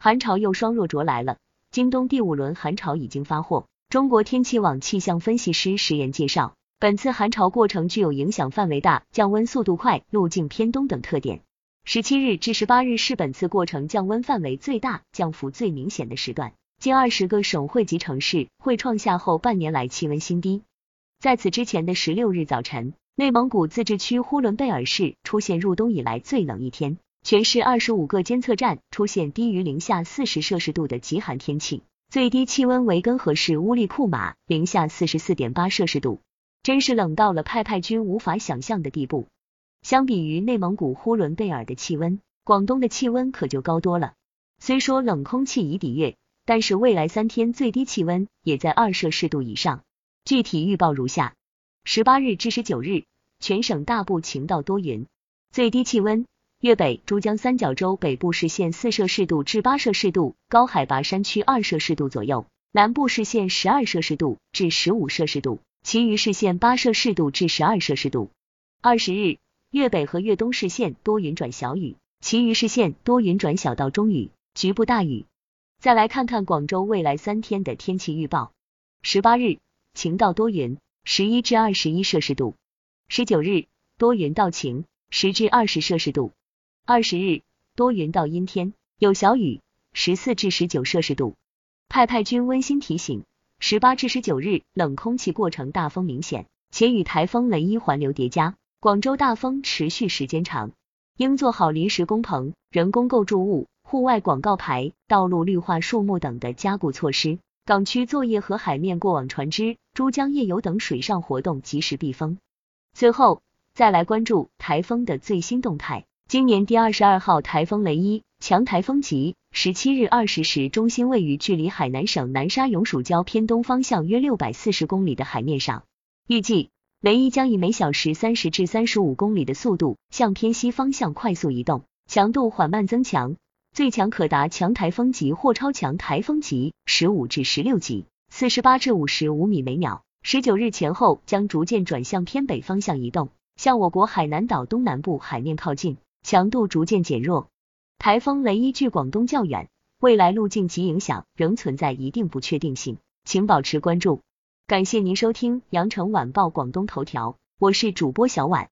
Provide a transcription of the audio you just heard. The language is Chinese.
寒潮又双弱浊来了，今冬第五轮寒潮已经发货。中国天气网气象分析师石岩介绍，本次寒潮过程具有影响范围大、降温速度快、路径偏东等特点。十七日至十八日是本次过程降温范围最大、降幅最明显的时段，近二十个省会级城市会创下后半年来气温新低。在此之前的十六日早晨，内蒙古自治区呼伦贝尔市出现入冬以来最冷一天，全市二十五个监测站出现低于零下四十摄氏度的极寒天气，最低气温为根河市乌力库玛零下四十四点八摄氏度，真是冷到了派派军无法想象的地步。相比于内蒙古呼伦贝尔的气温，广东的气温可就高多了。虽说冷空气已抵越，但是未来三天最低气温也在二摄氏度以上。具体预报如下：十八日至十九日，全省大部晴到多云，最低气温，粤北、珠江三角洲北部实现四摄氏度至八摄氏度，高海拔山区二摄氏度左右；南部市县十二摄氏度至十五摄氏度，其余市县八摄氏度至十二摄氏度。二十日，粤北和粤东市县多云转小雨，其余市县多云转小到中雨，局部大雨。再来看看广州未来三天的天气预报：十八日。晴到多云，十一至二十一摄氏度。十九日多云到晴，十至二十摄氏度。二十日多云到阴天，有小雨，十四至十九摄氏度。派派军温馨提醒：十八至十九日冷空气过程大风明显，且与台风雷伊环流叠加，广州大风持续时间长，应做好临时工棚、人工构筑物、户外广告牌、道路绿化树木等的加固措施。港区作业和海面过往船只、珠江夜游等水上活动及时避风。最后再来关注台风的最新动态。今年第二十二号台风雷伊强台风级，十七日二十时中心位于距离海南省南沙永暑礁偏东方向约六百四十公里的海面上，预计雷伊将以每小时三十至三十五公里的速度向偏西方向快速移动，强度缓慢增强。最强可达强台风级或超强台风级，十五至十六级，四十八至五十五米每秒。十九日前后将逐渐转向偏北方向移动，向我国海南岛东南部海面靠近，强度逐渐减弱。台风雷伊距广东较远，未来路径及影响仍存在一定不确定性，请保持关注。感谢您收听羊城晚报广东头条，我是主播小婉。